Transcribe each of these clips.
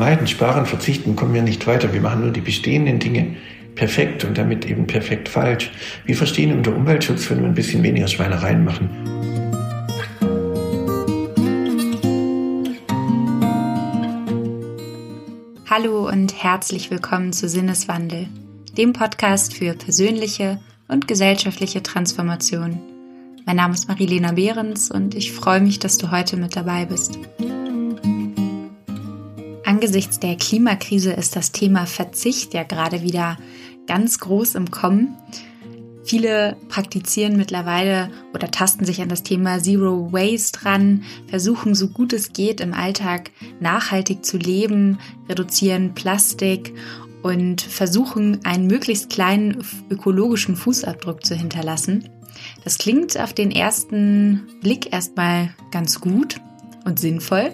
vermeiden, sparen, verzichten, kommen wir nicht weiter. Wir machen nur die bestehenden Dinge perfekt und damit eben perfekt falsch. Wir verstehen unter Umweltschutz, wenn wir ein bisschen weniger Schweinereien machen. Hallo und herzlich willkommen zu Sinneswandel, dem Podcast für persönliche und gesellschaftliche Transformation. Mein Name ist Marilena Behrens und ich freue mich, dass du heute mit dabei bist. Angesichts der Klimakrise ist das Thema Verzicht ja gerade wieder ganz groß im Kommen. Viele praktizieren mittlerweile oder tasten sich an das Thema Zero Waste ran, versuchen so gut es geht im Alltag nachhaltig zu leben, reduzieren Plastik und versuchen einen möglichst kleinen ökologischen Fußabdruck zu hinterlassen. Das klingt auf den ersten Blick erstmal ganz gut und sinnvoll,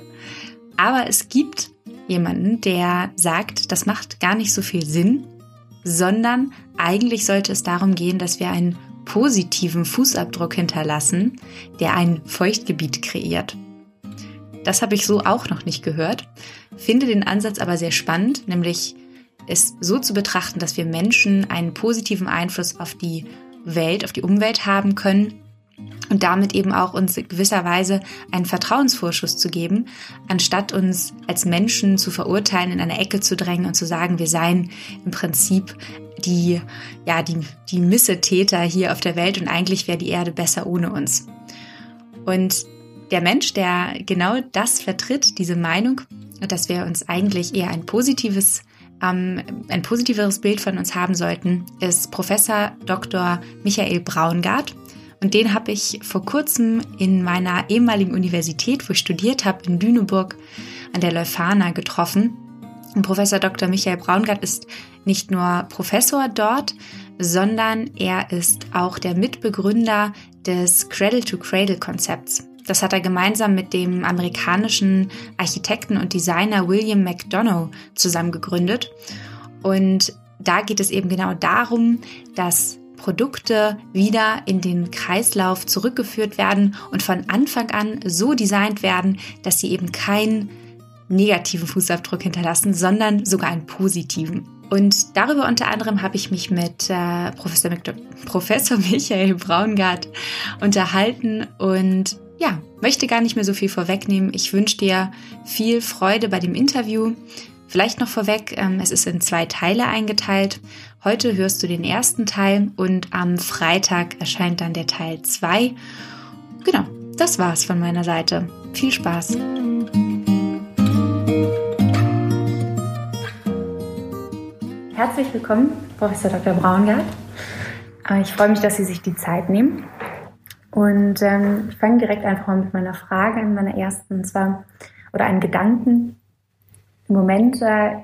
aber es gibt jemanden, der sagt, das macht gar nicht so viel Sinn, sondern eigentlich sollte es darum gehen, dass wir einen positiven Fußabdruck hinterlassen, der ein Feuchtgebiet kreiert. Das habe ich so auch noch nicht gehört, finde den Ansatz aber sehr spannend, nämlich es so zu betrachten, dass wir Menschen einen positiven Einfluss auf die Welt, auf die Umwelt haben können und damit eben auch uns in gewisser Weise einen Vertrauensvorschuss zu geben, anstatt uns als Menschen zu verurteilen, in eine Ecke zu drängen und zu sagen, wir seien im Prinzip die, ja, die, die Missetäter hier auf der Welt und eigentlich wäre die Erde besser ohne uns. Und der Mensch, der genau das vertritt, diese Meinung, dass wir uns eigentlich eher ein positives ähm, ein positiveres Bild von uns haben sollten, ist Professor Dr. Michael Braungart. Und den habe ich vor kurzem in meiner ehemaligen Universität, wo ich studiert habe, in Lüneburg an der Leuphana getroffen. Und Professor Dr. Michael Braungart ist nicht nur Professor dort, sondern er ist auch der Mitbegründer des Cradle-to-Cradle-Konzepts. Das hat er gemeinsam mit dem amerikanischen Architekten und Designer William McDonough zusammen gegründet. Und da geht es eben genau darum, dass Produkte wieder in den Kreislauf zurückgeführt werden und von Anfang an so designt werden, dass sie eben keinen negativen Fußabdruck hinterlassen, sondern sogar einen positiven. Und darüber unter anderem habe ich mich mit äh, Professor, Professor Michael Braungart unterhalten und ja, möchte gar nicht mehr so viel vorwegnehmen. Ich wünsche dir viel Freude bei dem Interview. Vielleicht noch vorweg, ähm, es ist in zwei Teile eingeteilt. Heute hörst du den ersten Teil und am Freitag erscheint dann der Teil 2. Genau, das war's von meiner Seite. Viel Spaß! Herzlich willkommen, Professor Dr. Braungart. Äh, ich freue mich, dass Sie sich die Zeit nehmen. Und ähm, ich fange direkt einfach mal mit meiner Frage an, meiner ersten, und zwar, oder einen Gedanken. Im Moment äh,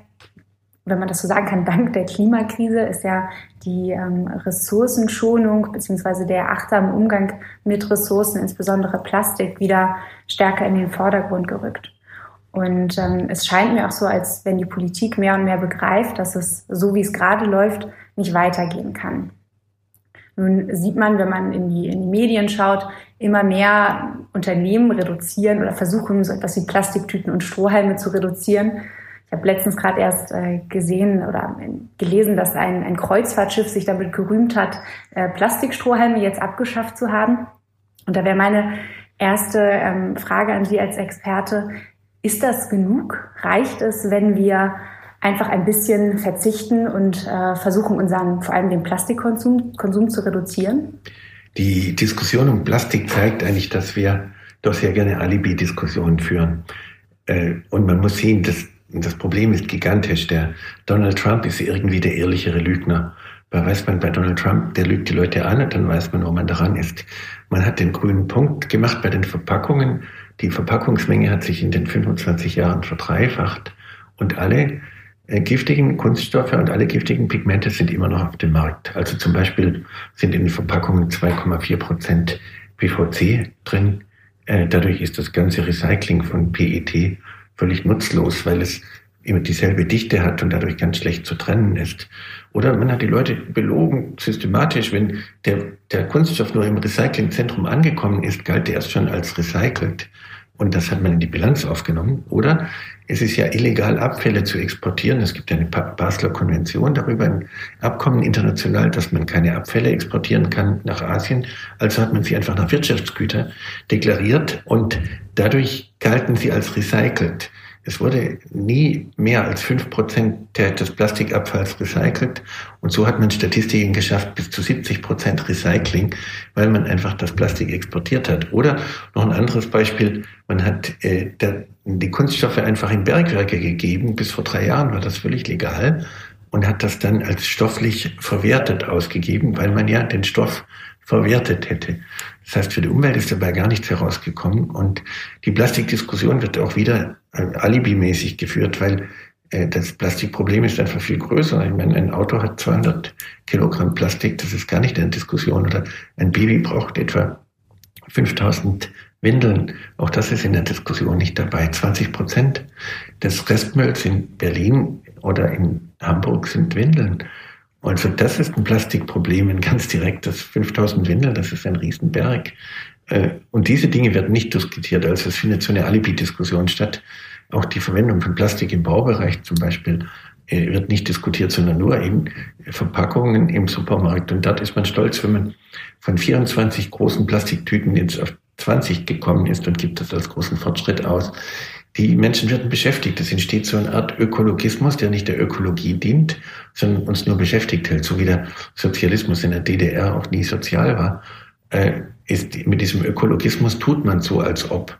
wenn man das so sagen kann, dank der Klimakrise ist ja die ähm, Ressourcenschonung bzw. der achtsame Umgang mit Ressourcen, insbesondere Plastik, wieder stärker in den Vordergrund gerückt. Und ähm, es scheint mir auch so, als wenn die Politik mehr und mehr begreift, dass es so wie es gerade läuft, nicht weitergehen kann. Nun sieht man, wenn man in die, in die Medien schaut, immer mehr Unternehmen reduzieren oder versuchen, so etwas wie Plastiktüten und Strohhalme zu reduzieren ich habe letztens gerade erst äh, gesehen oder gelesen, dass ein, ein Kreuzfahrtschiff sich damit gerühmt hat, äh, Plastikstrohhalme jetzt abgeschafft zu haben. Und da wäre meine erste ähm, Frage an Sie als Experte, ist das genug? Reicht es, wenn wir einfach ein bisschen verzichten und äh, versuchen, unseren, vor allem den Plastikkonsum Konsum zu reduzieren? Die Diskussion um Plastik zeigt eigentlich, dass wir doch sehr gerne Alibi-Diskussionen führen. Äh, und man muss sehen, dass das Problem ist gigantisch. Der Donald Trump ist irgendwie der ehrlichere Lügner. Weil weiß man bei Donald Trump, der lügt die Leute an und dann weiß man, wo man daran ist. Man hat den grünen Punkt gemacht bei den Verpackungen. Die Verpackungsmenge hat sich in den 25 Jahren verdreifacht und alle giftigen Kunststoffe und alle giftigen Pigmente sind immer noch auf dem Markt. Also zum Beispiel sind in den Verpackungen 2,4 Prozent PVC drin. Äh, dadurch ist das ganze Recycling von PET völlig nutzlos, weil es immer dieselbe Dichte hat und dadurch ganz schlecht zu trennen ist. Oder man hat die Leute belogen, systematisch, wenn der, der Kunststoff nur im Recyclingzentrum angekommen ist, galt er erst schon als recycelt. und das hat man in die Bilanz aufgenommen. Oder es ist ja illegal, Abfälle zu exportieren. Es gibt eine Basler Konvention darüber, ein Abkommen international, dass man keine Abfälle exportieren kann nach Asien. Also hat man sie einfach nach Wirtschaftsgüter deklariert und dadurch galten sie als recycelt. Es wurde nie mehr als fünf Prozent des Plastikabfalls recycelt. Und so hat man Statistiken geschafft bis zu 70 Prozent Recycling, weil man einfach das Plastik exportiert hat. Oder noch ein anderes Beispiel, man hat äh, der, die Kunststoffe einfach in Bergwerke gegeben. Bis vor drei Jahren war das völlig legal und hat das dann als stofflich verwertet ausgegeben, weil man ja den Stoff verwertet hätte. Das heißt, für die Umwelt ist dabei gar nichts herausgekommen. Und die Plastikdiskussion wird auch wieder äh, alibimäßig geführt, weil äh, das Plastikproblem ist einfach viel größer. Ich meine, ein Auto hat 200 Kilogramm Plastik, das ist gar nicht eine Diskussion. Oder ein Baby braucht etwa 5000 Windeln. Auch das ist in der Diskussion nicht dabei. 20 Prozent des Restmülls in Berlin oder in Hamburg sind Windeln. Also das ist ein Plastikproblem, ein ganz direktes. 5000 Windeln, das ist ein Riesenberg. Äh, und diese Dinge werden nicht diskutiert. Also es findet so eine Alibi-Diskussion statt. Auch die Verwendung von Plastik im Baubereich zum Beispiel äh, wird nicht diskutiert, sondern nur in Verpackungen im Supermarkt. Und dort ist man stolz, wenn man von 24 großen Plastiktüten jetzt auf 20 gekommen ist und gibt das als großen Fortschritt aus. Die Menschen werden beschäftigt. Es entsteht so eine Art Ökologismus, der nicht der Ökologie dient, sondern uns nur beschäftigt hält, so wie der Sozialismus in der DDR auch nie sozial war. Äh, ist, mit diesem Ökologismus tut man so, als ob.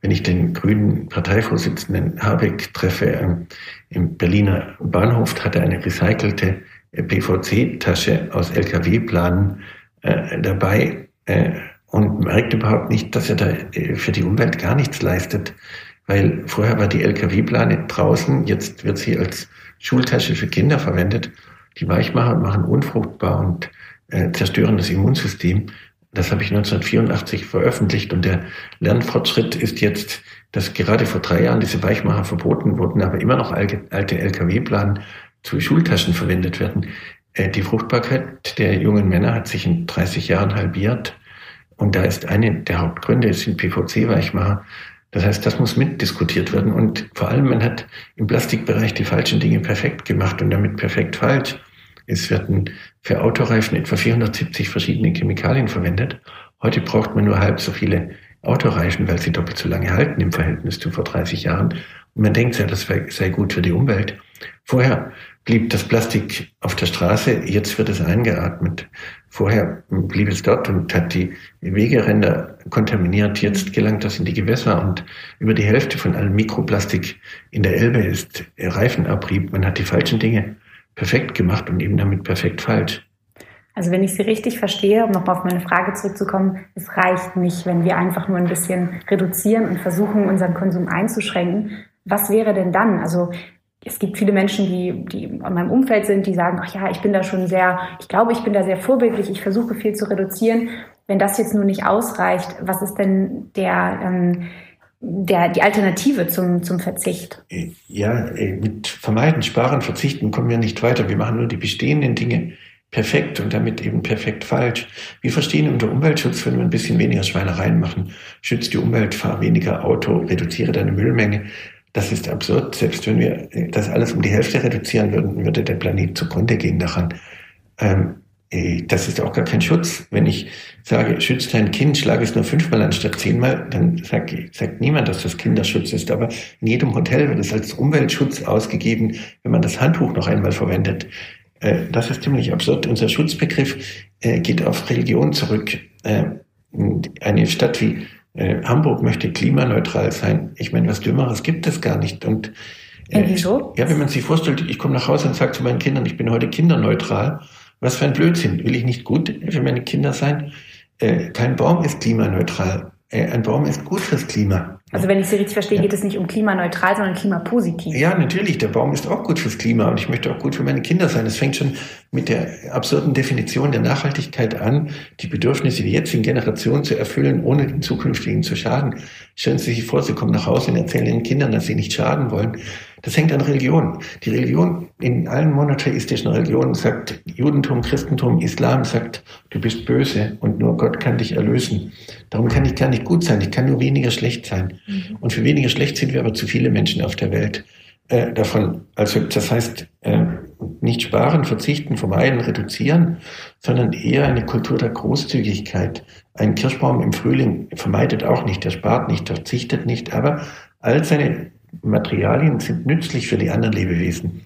Wenn ich den grünen Parteivorsitzenden Habeck treffe ähm, im Berliner Bahnhof, hat er eine recycelte äh, PVC-Tasche aus LKW-Planen äh, dabei äh, und merkt überhaupt nicht, dass er da äh, für die Umwelt gar nichts leistet. Weil vorher war die LKW-Plane draußen, jetzt wird sie als Schultasche für Kinder verwendet. Die Weichmacher machen unfruchtbar und äh, zerstören das Immunsystem. Das habe ich 1984 veröffentlicht und der Lernfortschritt ist jetzt, dass gerade vor drei Jahren diese Weichmacher verboten wurden, aber immer noch alte, LKW-Planen zu Schultaschen verwendet werden. Äh, die Fruchtbarkeit der jungen Männer hat sich in 30 Jahren halbiert. Und da ist eine der Hauptgründe, es sind PVC-Weichmacher. Das heißt, das muss mitdiskutiert werden. Und vor allem, man hat im Plastikbereich die falschen Dinge perfekt gemacht und damit perfekt falsch. Es werden für Autoreifen etwa 470 verschiedene Chemikalien verwendet. Heute braucht man nur halb so viele Autoreifen, weil sie doppelt so lange halten im Verhältnis zu vor 30 Jahren. Und man denkt ja, das sei gut für die Umwelt. Vorher blieb das Plastik auf der Straße, jetzt wird es eingeatmet. Vorher blieb es dort und hat die Wegeränder kontaminiert. Jetzt gelangt das in die Gewässer und über die Hälfte von allem Mikroplastik in der Elbe ist Reifenabrieb. Man hat die falschen Dinge perfekt gemacht und eben damit perfekt falsch. Also wenn ich Sie richtig verstehe, um nochmal auf meine Frage zurückzukommen, es reicht nicht, wenn wir einfach nur ein bisschen reduzieren und versuchen, unseren Konsum einzuschränken. Was wäre denn dann? Also es gibt viele Menschen, die, die in meinem Umfeld sind, die sagen, ach ja, ich bin da schon sehr, ich glaube, ich bin da sehr vorbildlich, ich versuche viel zu reduzieren. Wenn das jetzt nur nicht ausreicht, was ist denn der, ähm, der, die Alternative zum, zum Verzicht? Ja, mit Vermeiden, Sparen, Verzichten kommen wir nicht weiter. Wir machen nur die bestehenden Dinge perfekt und damit eben perfekt falsch. Wir verstehen unter Umweltschutz, wenn wir ein bisschen weniger Schweinereien machen, schützt die Umwelt, fahr weniger Auto, reduziere deine Müllmenge. Das ist absurd. Selbst wenn wir das alles um die Hälfte reduzieren würden, würde der Planet zugrunde gehen daran. Ähm, äh, das ist auch gar kein Schutz. Wenn ich sage, schützt dein Kind, schlage es nur fünfmal anstatt zehnmal, dann sagt, sagt niemand, dass das Kinderschutz ist. Aber in jedem Hotel wird es als Umweltschutz ausgegeben, wenn man das Handtuch noch einmal verwendet. Äh, das ist ziemlich absurd. Unser Schutzbegriff äh, geht auf Religion zurück. Eine Stadt wie äh, Hamburg möchte klimaneutral sein. Ich meine, was Dümmeres gibt es gar nicht. Und äh, wieso? Ja, wenn man sich vorstellt, ich komme nach Hause und sage zu meinen Kindern, ich bin heute kinderneutral. Was für ein Blödsinn. Will ich nicht gut für meine Kinder sein? Äh, kein Baum ist klimaneutral. Äh, ein Baum ist gut fürs Klima. Also wenn ich Sie richtig verstehe, geht es nicht um klimaneutral, sondern klimapositiv. Ja, natürlich. Der Baum ist auch gut fürs Klima und ich möchte auch gut für meine Kinder sein. Es fängt schon mit der absurden Definition der Nachhaltigkeit an, die Bedürfnisse der jetzigen Generation zu erfüllen, ohne den zukünftigen zu schaden. Stellen Sie sich vor, Sie kommen nach Hause und erzählen Ihren Kindern, dass Sie nicht schaden wollen. Das hängt an Religion. Die Religion in allen monotheistischen Religionen sagt, Judentum, Christentum, Islam sagt, du bist böse und nur Gott kann dich erlösen. Darum kann ich gar nicht gut sein, ich kann nur weniger schlecht sein. Mhm. Und für weniger schlecht sind wir aber zu viele Menschen auf der Welt äh, davon. Also das heißt, äh, nicht sparen, verzichten, vermeiden, reduzieren, sondern eher eine Kultur der Großzügigkeit. Ein Kirschbaum im Frühling vermeidet auch nicht, der spart nicht, der verzichtet nicht, aber all seine Materialien sind nützlich für die anderen Lebewesen.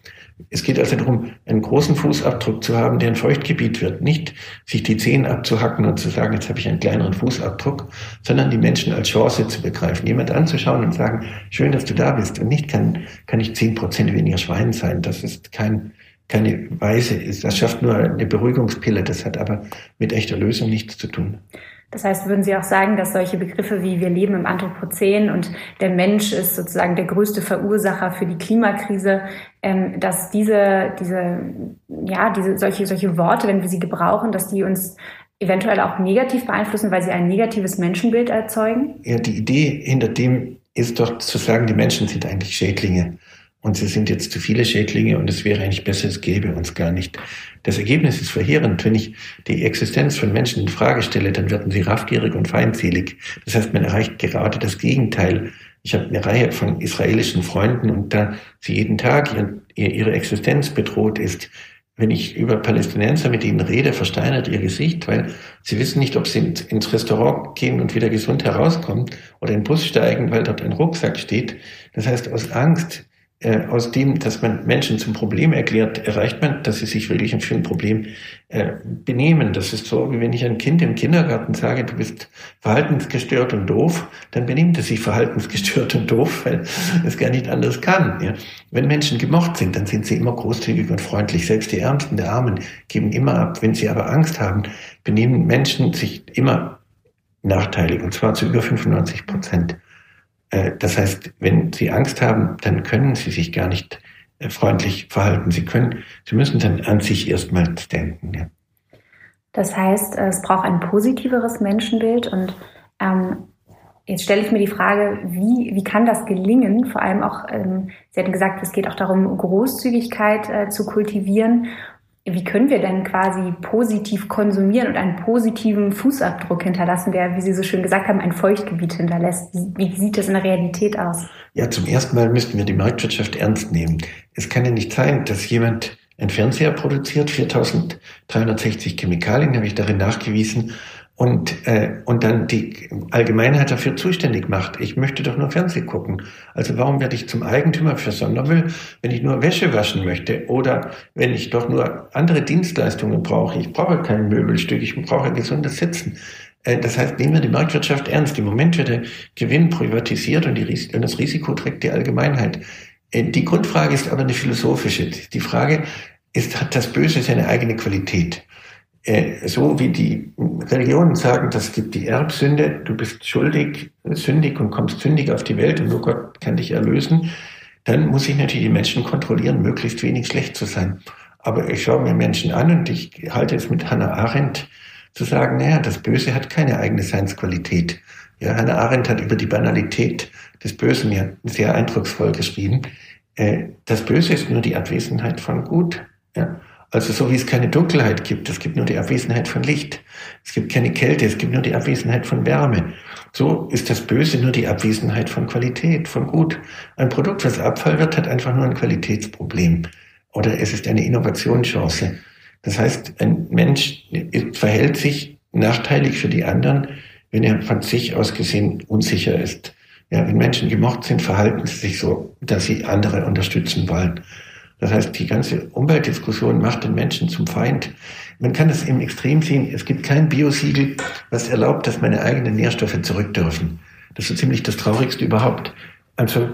Es geht also darum, einen großen Fußabdruck zu haben, der ein Feuchtgebiet wird. Nicht sich die Zehen abzuhacken und zu sagen, jetzt habe ich einen kleineren Fußabdruck, sondern die Menschen als Chance zu begreifen. Jemand anzuschauen und sagen, schön, dass du da bist. Und nicht kann, kann ich zehn Prozent weniger Schwein sein. Das ist kein, keine Weise. Das schafft nur eine Beruhigungspille. Das hat aber mit echter Lösung nichts zu tun. Das heißt, würden Sie auch sagen, dass solche Begriffe wie wir leben im Anthropozän und der Mensch ist sozusagen der größte Verursacher für die Klimakrise, ähm, dass diese, diese, ja, diese, solche, solche Worte, wenn wir sie gebrauchen, dass die uns eventuell auch negativ beeinflussen, weil sie ein negatives Menschenbild erzeugen? Ja, die Idee hinter dem ist doch zu sagen, die Menschen sind eigentlich Schädlinge. Und sie sind jetzt zu viele Schädlinge und es wäre eigentlich besser, es gäbe uns gar nicht. Das Ergebnis ist verheerend. Wenn ich die Existenz von Menschen in Frage stelle, dann werden sie raffgierig und feindselig. Das heißt, man erreicht gerade das Gegenteil. Ich habe eine Reihe von israelischen Freunden und da sie jeden Tag ihre Existenz bedroht ist, wenn ich über Palästinenser mit ihnen rede, versteinert ihr Gesicht, weil sie wissen nicht, ob sie ins Restaurant gehen und wieder gesund herauskommen oder in den Bus steigen, weil dort ein Rucksack steht. Das heißt, aus Angst äh, aus dem, dass man Menschen zum Problem erklärt, erreicht man, dass sie sich wirklich für ein Problem äh, benehmen. Das ist so, wie wenn ich ein Kind im Kindergarten sage, du bist verhaltensgestört und doof, dann benimmt es sich verhaltensgestört und doof, weil es gar nicht anders kann. Ja. Wenn Menschen gemocht sind, dann sind sie immer großzügig und freundlich. Selbst die Ärmsten der Armen geben immer ab. Wenn sie aber Angst haben, benehmen Menschen sich immer nachteilig, und zwar zu über 95 Prozent. Äh, das heißt, wenn Sie Angst haben, dann können Sie sich gar nicht äh, freundlich verhalten. Sie können, Sie müssen dann an sich erstmals denken. Ja. Das heißt, es braucht ein positiveres Menschenbild und ähm, Jetzt stelle ich mir die Frage, wie, wie kann das gelingen? Vor allem auch, ähm, Sie hatten gesagt, es geht auch darum, Großzügigkeit äh, zu kultivieren wie können wir denn quasi positiv konsumieren und einen positiven Fußabdruck hinterlassen, der, wie Sie so schön gesagt haben, ein Feuchtgebiet hinterlässt? Wie sieht das in der Realität aus? Ja, zum ersten Mal müssten wir die Marktwirtschaft ernst nehmen. Es kann ja nicht sein, dass jemand ein Fernseher produziert, 4360 Chemikalien habe ich darin nachgewiesen, und, äh, und dann die Allgemeinheit dafür zuständig macht. Ich möchte doch nur Fernsehen gucken. Also warum werde ich zum Eigentümer für Sondermüll, wenn ich nur Wäsche waschen möchte oder wenn ich doch nur andere Dienstleistungen brauche? Ich brauche kein Möbelstück, ich brauche gesundes Sitzen. Äh, das heißt, nehmen wir die Marktwirtschaft ernst. Im Moment wird der Gewinn privatisiert und, die, und das Risiko trägt die Allgemeinheit. Äh, die Grundfrage ist aber eine philosophische. Die Frage ist, hat das Böse seine eigene Qualität? Äh, so wie die Religionen sagen, das gibt die Erbsünde, du bist schuldig, sündig und kommst sündig auf die Welt und nur Gott kann dich erlösen, dann muss ich natürlich die Menschen kontrollieren, möglichst wenig schlecht zu sein. Aber ich schaue mir Menschen an und ich halte es mit Hannah Arendt zu sagen, naja, das Böse hat keine eigene Seinsqualität. Ja, Hannah Arendt hat über die Banalität des Bösen ja sehr eindrucksvoll geschrieben. Äh, das Böse ist nur die Abwesenheit von Gut. Ja. Also so wie es keine Dunkelheit gibt, es gibt nur die Abwesenheit von Licht. Es gibt keine Kälte, es gibt nur die Abwesenheit von Wärme. So ist das Böse nur die Abwesenheit von Qualität, von Gut. Ein Produkt, was Abfall wird, hat einfach nur ein Qualitätsproblem. Oder es ist eine Innovationschance. Das heißt, ein Mensch verhält sich nachteilig für die anderen, wenn er von sich aus gesehen unsicher ist. Ja, wenn Menschen gemocht sind, verhalten sie sich so, dass sie andere unterstützen wollen. Das heißt, die ganze Umweltdiskussion macht den Menschen zum Feind. Man kann es im Extrem sehen. Es gibt kein Biosiegel, was erlaubt, dass meine eigenen Nährstoffe zurück dürfen. Das ist so ziemlich das Traurigste überhaupt. Also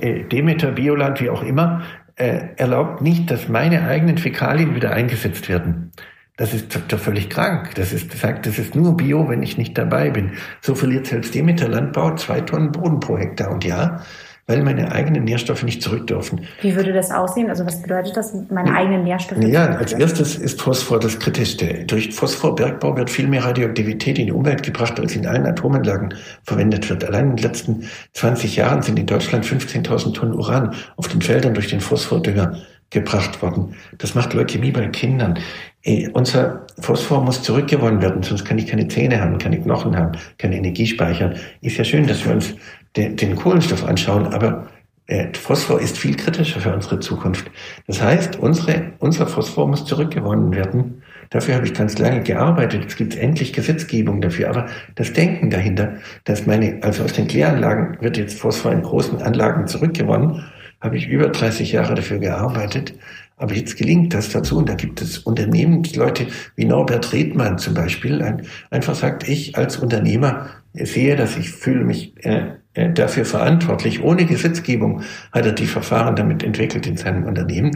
äh, Demeter, Bioland, wie auch immer, äh, erlaubt nicht, dass meine eigenen Fäkalien wieder eingesetzt werden. Das ist doch völlig krank. Das ist sagt, das ist nur Bio, wenn ich nicht dabei bin. So verliert selbst Demeter Landbau zwei Tonnen Boden pro Hektar. Und ja, weil meine eigenen Nährstoffe nicht zurück dürfen. Wie würde das aussehen? Also was bedeutet das, meine eigenen Nährstoffe? Ja, als erstes ist Phosphor das Kritischste. Durch Phosphorbergbau wird viel mehr Radioaktivität in die Umwelt gebracht, als in allen Atomanlagen verwendet wird. Allein in den letzten 20 Jahren sind in Deutschland 15.000 Tonnen Uran auf den Feldern durch den Phosphordünger gebracht worden. Das macht Leukämie bei Kindern. Äh, unser Phosphor muss zurückgewonnen werden, sonst kann ich keine Zähne haben, keine Knochen haben, keine Energie speichern. Ist ja schön, dass wir uns den, den Kohlenstoff anschauen, aber äh, Phosphor ist viel kritischer für unsere Zukunft. Das heißt, unsere, unser Phosphor muss zurückgewonnen werden. Dafür habe ich ganz lange gearbeitet. Es gibt endlich Gesetzgebung dafür. Aber das Denken dahinter, dass meine, also aus den Kläranlagen wird jetzt Phosphor in großen Anlagen zurückgewonnen, habe ich über 30 Jahre dafür gearbeitet. Aber jetzt gelingt das dazu und da gibt es Unternehmensleute wie Norbert Redmann zum Beispiel, ein, einfach sagt, ich als Unternehmer sehe das, ich fühle mich äh, dafür verantwortlich. Ohne Gesetzgebung hat er die Verfahren damit entwickelt in seinem Unternehmen.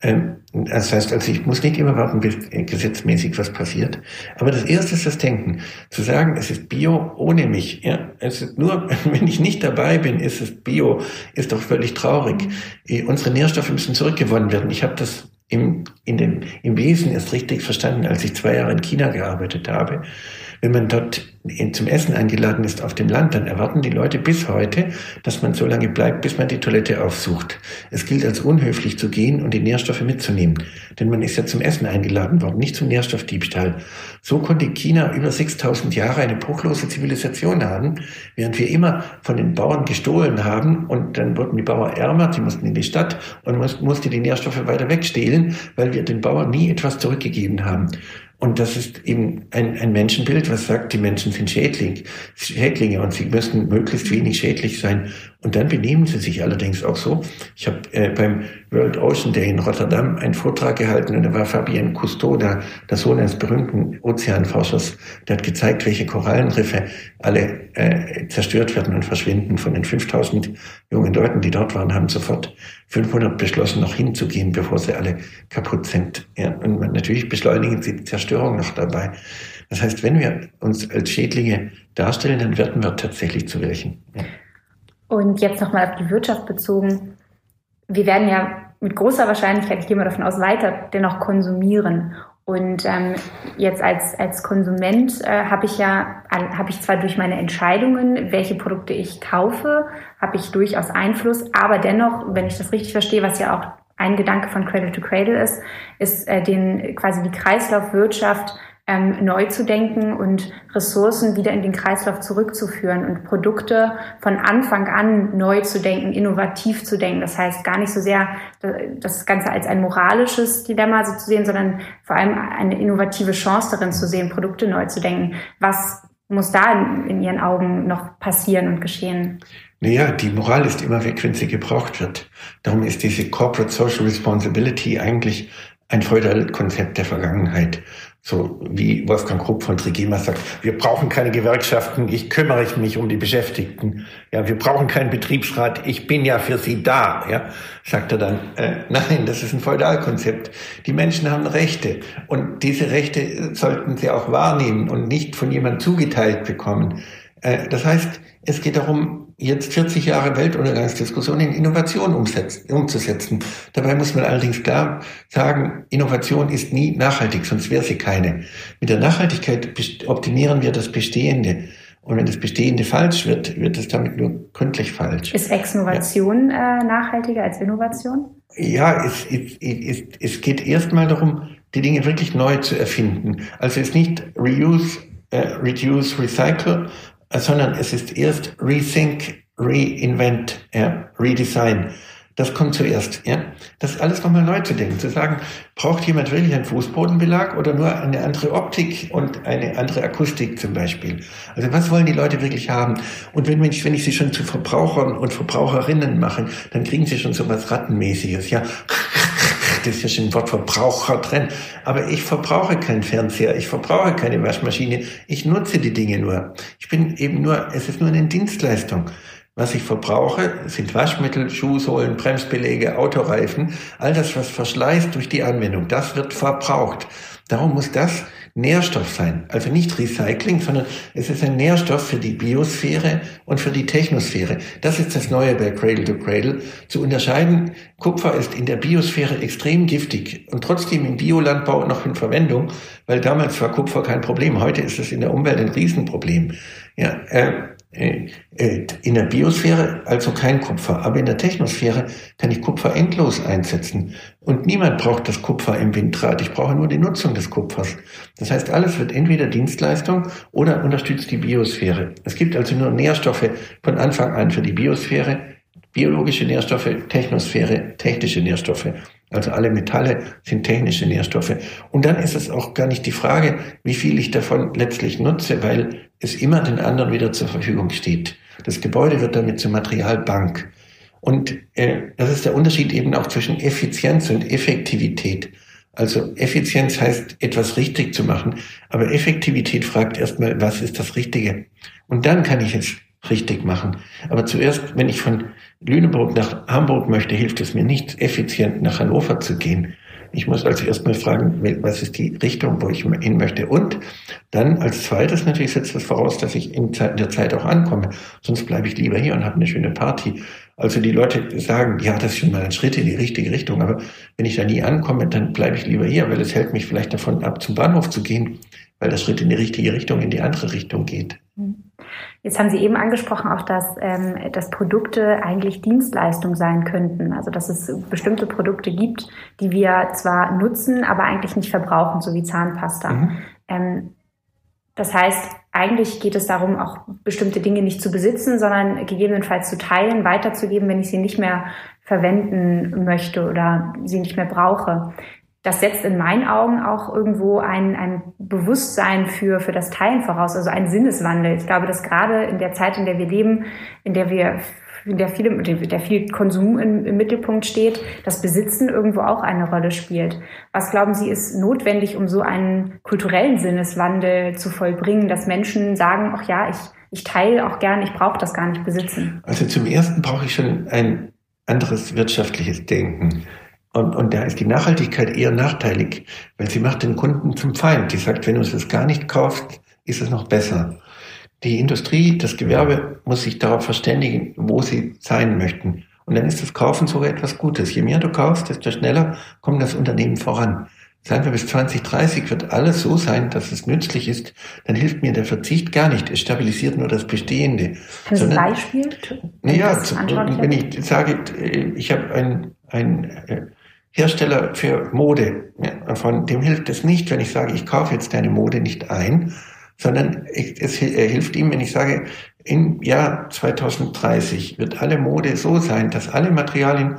Ähm, das heißt, also ich muss nicht immer warten, bis gesetzmäßig was passiert. Aber das erste ist das Denken. Zu sagen, es ist Bio ohne mich. Ja, es ist nur, wenn ich nicht dabei bin, ist es Bio, ist doch völlig traurig. Äh, unsere Nährstoffe müssen zurückgewonnen werden. Ich habe das im, in dem, im Wesen erst richtig verstanden, als ich zwei Jahre in China gearbeitet habe. Wenn man dort zum Essen eingeladen ist auf dem Land, dann erwarten die Leute bis heute, dass man so lange bleibt, bis man die Toilette aufsucht. Es gilt als unhöflich zu gehen und die Nährstoffe mitzunehmen. Denn man ist ja zum Essen eingeladen worden, nicht zum Nährstoffdiebstahl. So konnte China über 6000 Jahre eine bruchlose Zivilisation haben, während wir immer von den Bauern gestohlen haben und dann wurden die Bauern ärmer, sie mussten in die Stadt und musste die Nährstoffe weiter wegstehlen, weil wir den Bauern nie etwas zurückgegeben haben. Und das ist eben ein, ein Menschenbild, was sagt, die Menschen sind Schädling, Schädlinge und sie müssen möglichst wenig schädlich sein. Und dann benehmen sie sich allerdings auch so. Ich habe äh, beim World Ocean Day in Rotterdam einen Vortrag gehalten und da war Fabien Cousteau, der, der Sohn eines berühmten Ozeanforschers, der hat gezeigt, welche Korallenriffe alle äh, zerstört werden und verschwinden. Von den 5000 jungen Leuten, die dort waren, haben sofort 500 beschlossen, noch hinzugehen, bevor sie alle kaputt sind. Ja, und natürlich beschleunigen sie die Zerstörung noch dabei. Das heißt, wenn wir uns als Schädlinge darstellen, dann werden wir tatsächlich zu welchen. Ja. Und jetzt nochmal auf die Wirtschaft bezogen. Wir werden ja mit großer Wahrscheinlichkeit, ich gehe mal davon aus, weiter dennoch konsumieren. Und ähm, jetzt als, als Konsument äh, habe ich ja, habe ich zwar durch meine Entscheidungen, welche Produkte ich kaufe, habe ich durchaus Einfluss, aber dennoch, wenn ich das richtig verstehe, was ja auch ein Gedanke von Cradle to Cradle ist, ist äh, den quasi die Kreislaufwirtschaft ähm, neu zu denken und Ressourcen wieder in den Kreislauf zurückzuführen und Produkte von Anfang an neu zu denken, innovativ zu denken. Das heißt gar nicht so sehr das Ganze als ein moralisches Dilemma so zu sehen, sondern vor allem eine innovative Chance darin zu sehen, Produkte neu zu denken. Was muss da in, in Ihren Augen noch passieren und geschehen? Naja, die Moral ist immer weg, wenn sie gebraucht wird. Darum ist diese Corporate Social Responsibility eigentlich ein Feudalkonzept der Vergangenheit. So wie Wolfgang Krupp von Trigema sagt, wir brauchen keine Gewerkschaften, ich kümmere mich um die Beschäftigten. Ja, wir brauchen keinen Betriebsrat, ich bin ja für sie da. Ja, sagt er dann. Äh, nein, das ist ein Feudalkonzept. Die Menschen haben Rechte und diese Rechte sollten sie auch wahrnehmen und nicht von jemandem zugeteilt bekommen. Äh, das heißt, es geht darum, jetzt 40 Jahre Weltuntergangsdiskussion in Innovation umzusetzen. Dabei muss man allerdings klar sagen, Innovation ist nie nachhaltig, sonst wäre sie keine. Mit der Nachhaltigkeit optimieren wir das Bestehende. Und wenn das Bestehende falsch wird, wird es damit nur gründlich falsch. Ist Exnovation ja. äh, nachhaltiger als Innovation? Ja, es, es, es, es geht erstmal darum, die Dinge wirklich neu zu erfinden. Also es ist nicht Reuse, äh, Reduce, Recycle, sondern es ist erst Rethink, Reinvent, ja, Redesign. Das kommt zuerst, ja. Das alles nochmal neu zu denken, zu sagen, braucht jemand wirklich einen Fußbodenbelag oder nur eine andere Optik und eine andere Akustik zum Beispiel? Also was wollen die Leute wirklich haben? Und wenn ich, wenn ich sie schon zu Verbrauchern und Verbraucherinnen mache, dann kriegen sie schon so was Rattenmäßiges, ja das ist ja schon ein Wort Verbraucher drin. Aber ich verbrauche keinen Fernseher, ich verbrauche keine Waschmaschine, ich nutze die Dinge nur. Ich bin eben nur, es ist nur eine Dienstleistung. Was ich verbrauche, sind Waschmittel, Schuhsohlen, Bremsbeläge, Autoreifen, all das, was verschleißt durch die Anwendung, das wird verbraucht. Darum muss das Nährstoff sein. Also nicht Recycling, sondern es ist ein Nährstoff für die Biosphäre und für die Technosphäre. Das ist das Neue bei Cradle to Cradle. Zu unterscheiden, Kupfer ist in der Biosphäre extrem giftig und trotzdem im Biolandbau noch in Verwendung, weil damals war Kupfer kein Problem. Heute ist es in der Umwelt ein Riesenproblem. Ja, äh, in der Biosphäre also kein Kupfer, aber in der Technosphäre kann ich Kupfer endlos einsetzen. Und niemand braucht das Kupfer im Windrad. Ich brauche nur die Nutzung des Kupfers. Das heißt, alles wird entweder Dienstleistung oder unterstützt die Biosphäre. Es gibt also nur Nährstoffe von Anfang an für die Biosphäre, biologische Nährstoffe, Technosphäre, technische Nährstoffe. Also alle Metalle sind technische Nährstoffe. Und dann ist es auch gar nicht die Frage, wie viel ich davon letztlich nutze, weil es immer den anderen wieder zur Verfügung steht. Das Gebäude wird damit zur Materialbank. Und äh, das ist der Unterschied eben auch zwischen Effizienz und Effektivität. Also Effizienz heißt, etwas richtig zu machen, aber Effektivität fragt erstmal, was ist das Richtige? Und dann kann ich es richtig machen. Aber zuerst, wenn ich von Lüneburg nach Hamburg möchte, hilft es mir nicht, effizient nach Hannover zu gehen. Ich muss also erstmal fragen, was ist die Richtung, wo ich hin möchte. Und dann als zweites natürlich setzt das voraus, dass ich in der Zeit auch ankomme. Sonst bleibe ich lieber hier und habe eine schöne Party. Also die Leute sagen, ja, das ist schon mal ein Schritt in die richtige Richtung. Aber wenn ich da nie ankomme, dann bleibe ich lieber hier, weil es hält mich vielleicht davon ab, zum Bahnhof zu gehen, weil der Schritt in die richtige Richtung, in die andere Richtung geht. Mhm. Jetzt haben Sie eben angesprochen auch, dass, ähm, dass Produkte eigentlich Dienstleistung sein könnten. Also dass es bestimmte Produkte gibt, die wir zwar nutzen, aber eigentlich nicht verbrauchen, so wie Zahnpasta. Mhm. Ähm, das heißt, eigentlich geht es darum, auch bestimmte Dinge nicht zu besitzen, sondern gegebenenfalls zu teilen, weiterzugeben, wenn ich sie nicht mehr verwenden möchte oder sie nicht mehr brauche das setzt in meinen Augen auch irgendwo ein, ein Bewusstsein für, für das Teilen voraus, also ein Sinneswandel. Ich glaube, dass gerade in der Zeit, in der wir leben, in der wir in der, viele, der viel Konsum im, im Mittelpunkt steht, das Besitzen irgendwo auch eine Rolle spielt. Was glauben Sie, ist notwendig, um so einen kulturellen Sinneswandel zu vollbringen, dass Menschen sagen, ach ja, ich, ich teile auch gern, ich brauche das gar nicht besitzen? Also zum Ersten brauche ich schon ein anderes wirtschaftliches Denken. Und, und da ist die Nachhaltigkeit eher nachteilig, weil sie macht den Kunden zum Feind. Die sagt, wenn du es gar nicht kaufst, ist es noch besser. Die Industrie, das Gewerbe muss sich darauf verständigen, wo sie sein möchten. Und dann ist das Kaufen sogar etwas Gutes. Je mehr du kaufst, desto schneller kommt das Unternehmen voran. Sagen wir, bis 2030 wird alles so sein, dass es nützlich ist, dann hilft mir der Verzicht gar nicht. Es stabilisiert nur das Bestehende. Für ein Beispiel? Naja, wenn ich sage, ich habe ein, ein äh, Hersteller für Mode, ja, von dem hilft es nicht, wenn ich sage, ich kaufe jetzt deine Mode nicht ein, sondern es hilft ihm, wenn ich sage, im Jahr 2030 wird alle Mode so sein, dass alle Materialien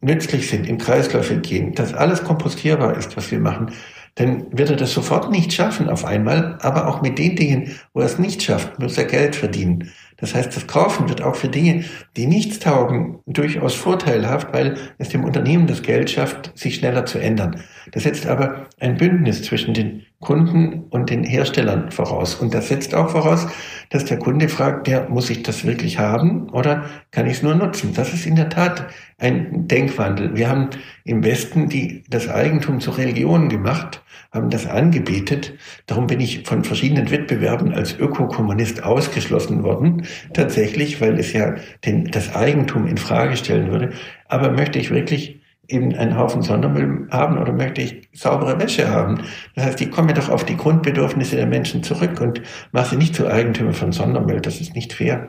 nützlich sind, in Kreisläufe gehen, dass alles kompostierbar ist, was wir machen, dann wird er das sofort nicht schaffen auf einmal, aber auch mit den Dingen, wo er es nicht schafft, muss er Geld verdienen. Das heißt, das Kaufen wird auch für Dinge, die nichts taugen, durchaus vorteilhaft, weil es dem Unternehmen das Geld schafft, sich schneller zu ändern. Das setzt aber ein Bündnis zwischen den Kunden und den Herstellern voraus. Und das setzt auch voraus, dass der Kunde fragt, der muss ich das wirklich haben oder kann ich es nur nutzen? Das ist in der Tat ein Denkwandel. Wir haben im Westen die, das Eigentum zur Religion gemacht haben das angebetet. Darum bin ich von verschiedenen Wettbewerben als Ökokommunist ausgeschlossen worden, tatsächlich, weil es ja den, das Eigentum in Frage stellen würde. Aber möchte ich wirklich eben einen Haufen Sondermüll haben oder möchte ich saubere Wäsche haben? Das heißt, ich komme doch auf die Grundbedürfnisse der Menschen zurück und mache sie nicht zu Eigentümer von Sondermüll. Das ist nicht fair.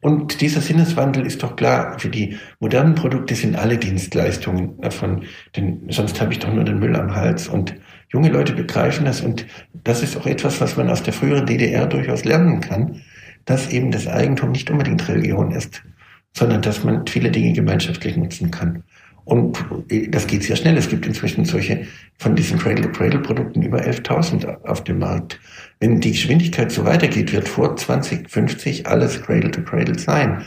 Und dieser Sinneswandel ist doch klar. Für die modernen Produkte sind alle Dienstleistungen davon, denn sonst habe ich doch nur den Müll am Hals und junge Leute begreifen das und das ist auch etwas, was man aus der früheren DDR durchaus lernen kann, dass eben das Eigentum nicht unbedingt Religion ist, sondern dass man viele Dinge gemeinschaftlich nutzen kann. Und das geht sehr schnell. Es gibt inzwischen solche von diesen Cradle-to-Cradle-Produkten über 11.000 auf dem Markt. Wenn die Geschwindigkeit so weitergeht, wird vor 2050 alles Cradle-to-Cradle sein.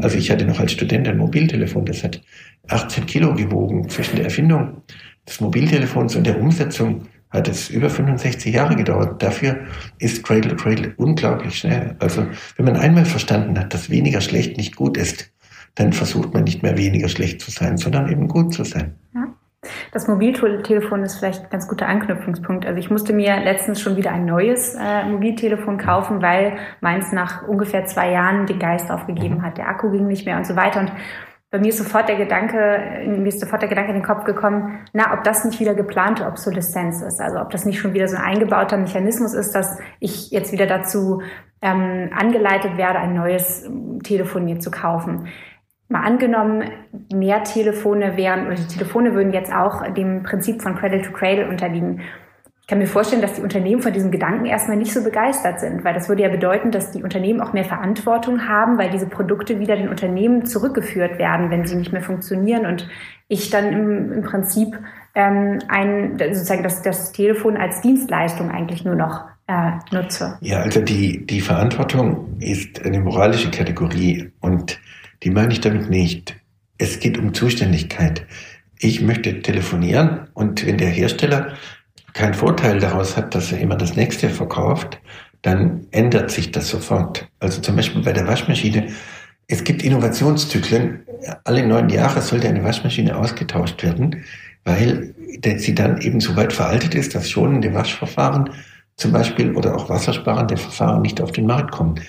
Also ich hatte noch als Student ein Mobiltelefon, das hat 18 Kilo gewogen zwischen der Erfindung des Mobiltelefons und der Umsetzung hat es über 65 Jahre gedauert. Dafür ist Cradle to Cradle unglaublich schnell. Also wenn man einmal verstanden hat, dass weniger schlecht nicht gut ist, dann versucht man nicht mehr weniger schlecht zu sein, sondern eben gut zu sein. Ja. Das Mobiltelefon ist vielleicht ein ganz guter Anknüpfungspunkt. Also ich musste mir letztens schon wieder ein neues äh, Mobiltelefon kaufen, weil meins nach ungefähr zwei Jahren den Geist aufgegeben hat. Der Akku ging nicht mehr und so weiter. Und bei mir ist sofort der Gedanke, mir ist sofort der Gedanke in den Kopf gekommen, na, ob das nicht wieder geplante Obsoleszenz ist. Also ob das nicht schon wieder so ein eingebauter Mechanismus ist, dass ich jetzt wieder dazu ähm, angeleitet werde, ein neues Telefon mir zu kaufen. Mal angenommen, mehr Telefone wären, oder die Telefone würden jetzt auch dem Prinzip von Cradle to Cradle unterliegen. Ich kann mir vorstellen, dass die Unternehmen von diesem Gedanken erstmal nicht so begeistert sind, weil das würde ja bedeuten, dass die Unternehmen auch mehr Verantwortung haben, weil diese Produkte wieder den Unternehmen zurückgeführt werden, wenn sie nicht mehr funktionieren und ich dann im, im Prinzip ähm, ein, sozusagen das, das Telefon als Dienstleistung eigentlich nur noch äh, nutze. Ja, also die, die Verantwortung ist eine moralische Kategorie und die meine ich damit nicht. Es geht um Zuständigkeit. Ich möchte telefonieren und wenn der Hersteller keinen Vorteil daraus hat, dass er immer das nächste verkauft, dann ändert sich das sofort. Also zum Beispiel bei der Waschmaschine. Es gibt Innovationszyklen. Alle neun Jahre sollte eine Waschmaschine ausgetauscht werden, weil sie dann eben so weit veraltet ist, dass schonende Waschverfahren zum Beispiel oder auch wassersparende Verfahren nicht auf den Markt kommen.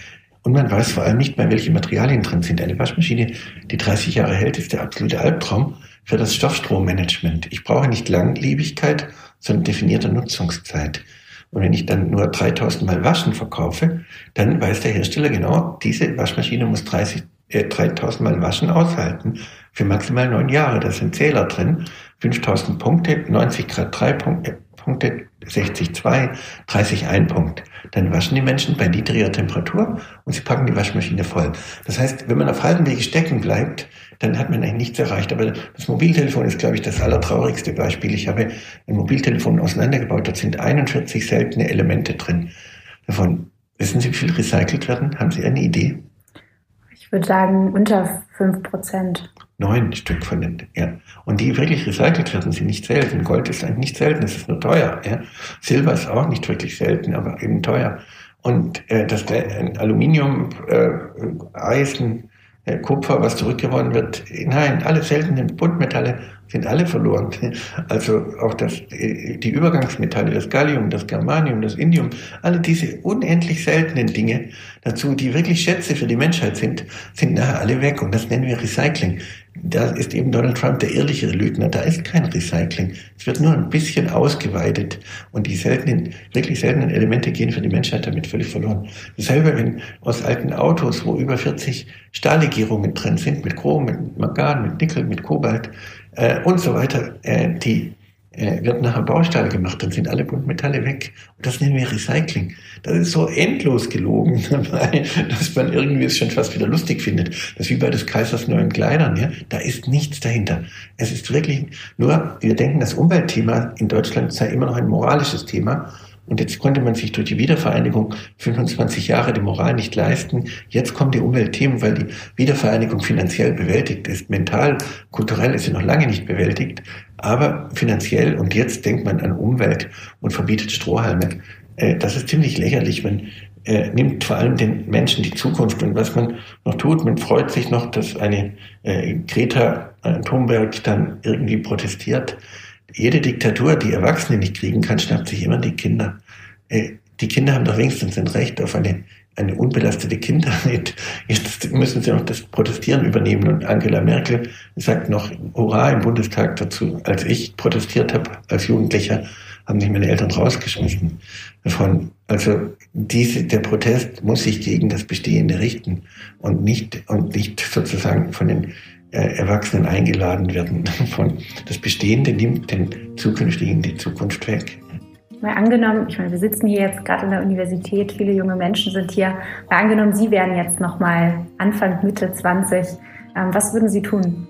Und man weiß vor allem nicht mehr, welche Materialien drin sind. Eine Waschmaschine, die 30 Jahre hält, ist der absolute Albtraum für das Stoffstrommanagement. Ich brauche nicht Langlebigkeit, sondern definierte Nutzungszeit. Und wenn ich dann nur 3000 Mal Waschen verkaufe, dann weiß der Hersteller genau, diese Waschmaschine muss 30, äh, 3000 Mal Waschen aushalten für maximal neun Jahre. Da sind Zähler drin, 5000 Punkte, 90 Grad 3 Punkte, Punkte 60 2, 30 1 Punkt. Dann waschen die Menschen bei niedriger Temperatur und sie packen die Waschmaschine voll. Das heißt, wenn man auf halbem Wege stecken bleibt, dann hat man eigentlich nichts erreicht. Aber das Mobiltelefon ist, glaube ich, das allertraurigste Beispiel. Ich habe ein Mobiltelefon auseinandergebaut, dort sind 41 seltene Elemente drin. Davon, wissen Sie, wie viel recycelt werden? Haben Sie eine Idee? Ich würde sagen, unter 5 Prozent. Neun Stück von den, ja. Und die wirklich recycelt werden, sind nicht selten. Gold ist eigentlich nicht selten, es ist nur teuer, ja. Silber ist auch nicht wirklich selten, aber eben teuer. Und äh, das äh, Aluminium, äh, Eisen, äh, Kupfer, was zurückgewonnen wird, nein, alle seltenen Buntmetalle sind alle verloren. Also auch das, äh, die Übergangsmetalle, das Gallium, das Germanium, das Indium, alle diese unendlich seltenen Dinge dazu, die wirklich Schätze für die Menschheit sind, sind nachher alle weg. Und das nennen wir Recycling. Da ist eben Donald Trump der ehrlichere Lügner. Da ist kein Recycling. Es wird nur ein bisschen ausgeweitet und die seltenen, wirklich seltenen Elemente gehen für die Menschheit damit völlig verloren. Dasselbe, wenn aus alten Autos, wo über 40 Stahllegierungen drin sind, mit Chrom, mit Mangan, mit Nickel, mit Kobalt, äh, und so weiter, äh, die wird nachher Baustahl gemacht, dann sind alle Buntmetalle weg. Und das nennen wir Recycling. Das ist so endlos gelogen, dass man irgendwie es schon fast wieder lustig findet. Das ist wie bei des Kaisers neuen Kleidern. Ja? Da ist nichts dahinter. Es ist wirklich nur, wir denken, das Umweltthema in Deutschland sei immer noch ein moralisches Thema. Und jetzt konnte man sich durch die Wiedervereinigung 25 Jahre die Moral nicht leisten. Jetzt kommen die Umweltthemen, weil die Wiedervereinigung finanziell bewältigt ist. Mental, kulturell ist sie noch lange nicht bewältigt, aber finanziell. Und jetzt denkt man an Umwelt und verbietet Strohhalme. Äh, das ist ziemlich lächerlich. Man äh, nimmt vor allem den Menschen die Zukunft. Und was man noch tut, man freut sich noch, dass eine äh, Greta Thunberg dann irgendwie protestiert jede Diktatur, die Erwachsene nicht kriegen kann, schnappt sich immer die Kinder. Äh, die Kinder haben doch wenigstens ein Recht auf eine, eine unbelastete Kindheit. Jetzt müssen sie noch das Protestieren übernehmen. Und Angela Merkel sagt noch Hurra im Bundestag dazu. Als ich protestiert habe als Jugendlicher, haben sich meine Eltern rausgeschmissen davon. Also diese, der Protest muss sich gegen das Bestehende richten und nicht, und nicht sozusagen von den Erwachsenen eingeladen werden. Von das Bestehende nimmt den Zukünftigen die Zukunft weg. Mal angenommen, ich meine, wir sitzen hier jetzt gerade in der Universität, viele junge Menschen sind hier. Mal angenommen, Sie wären jetzt noch mal Anfang, Mitte 20. Ähm, was würden Sie tun?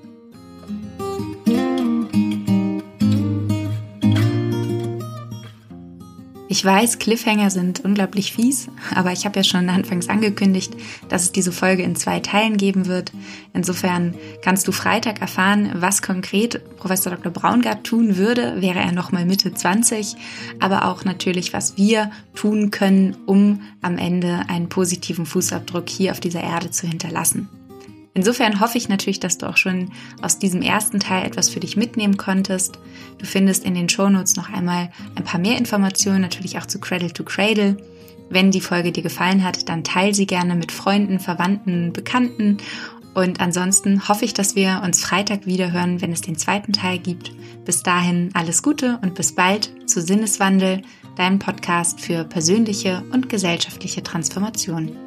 Ich weiß, Cliffhanger sind unglaublich fies, aber ich habe ja schon anfangs angekündigt, dass es diese Folge in zwei Teilen geben wird. Insofern kannst du Freitag erfahren, was konkret Professor Dr. Braungart tun würde, wäre er nochmal Mitte 20, aber auch natürlich, was wir tun können, um am Ende einen positiven Fußabdruck hier auf dieser Erde zu hinterlassen. Insofern hoffe ich natürlich, dass du auch schon aus diesem ersten Teil etwas für dich mitnehmen konntest. Du findest in den Shownotes noch einmal ein paar mehr Informationen, natürlich auch zu Cradle to Cradle. Wenn die Folge dir gefallen hat, dann teile sie gerne mit Freunden, Verwandten, Bekannten. Und ansonsten hoffe ich, dass wir uns Freitag wieder hören, wenn es den zweiten Teil gibt. Bis dahin alles Gute und bis bald zu Sinneswandel, deinem Podcast für persönliche und gesellschaftliche Transformation.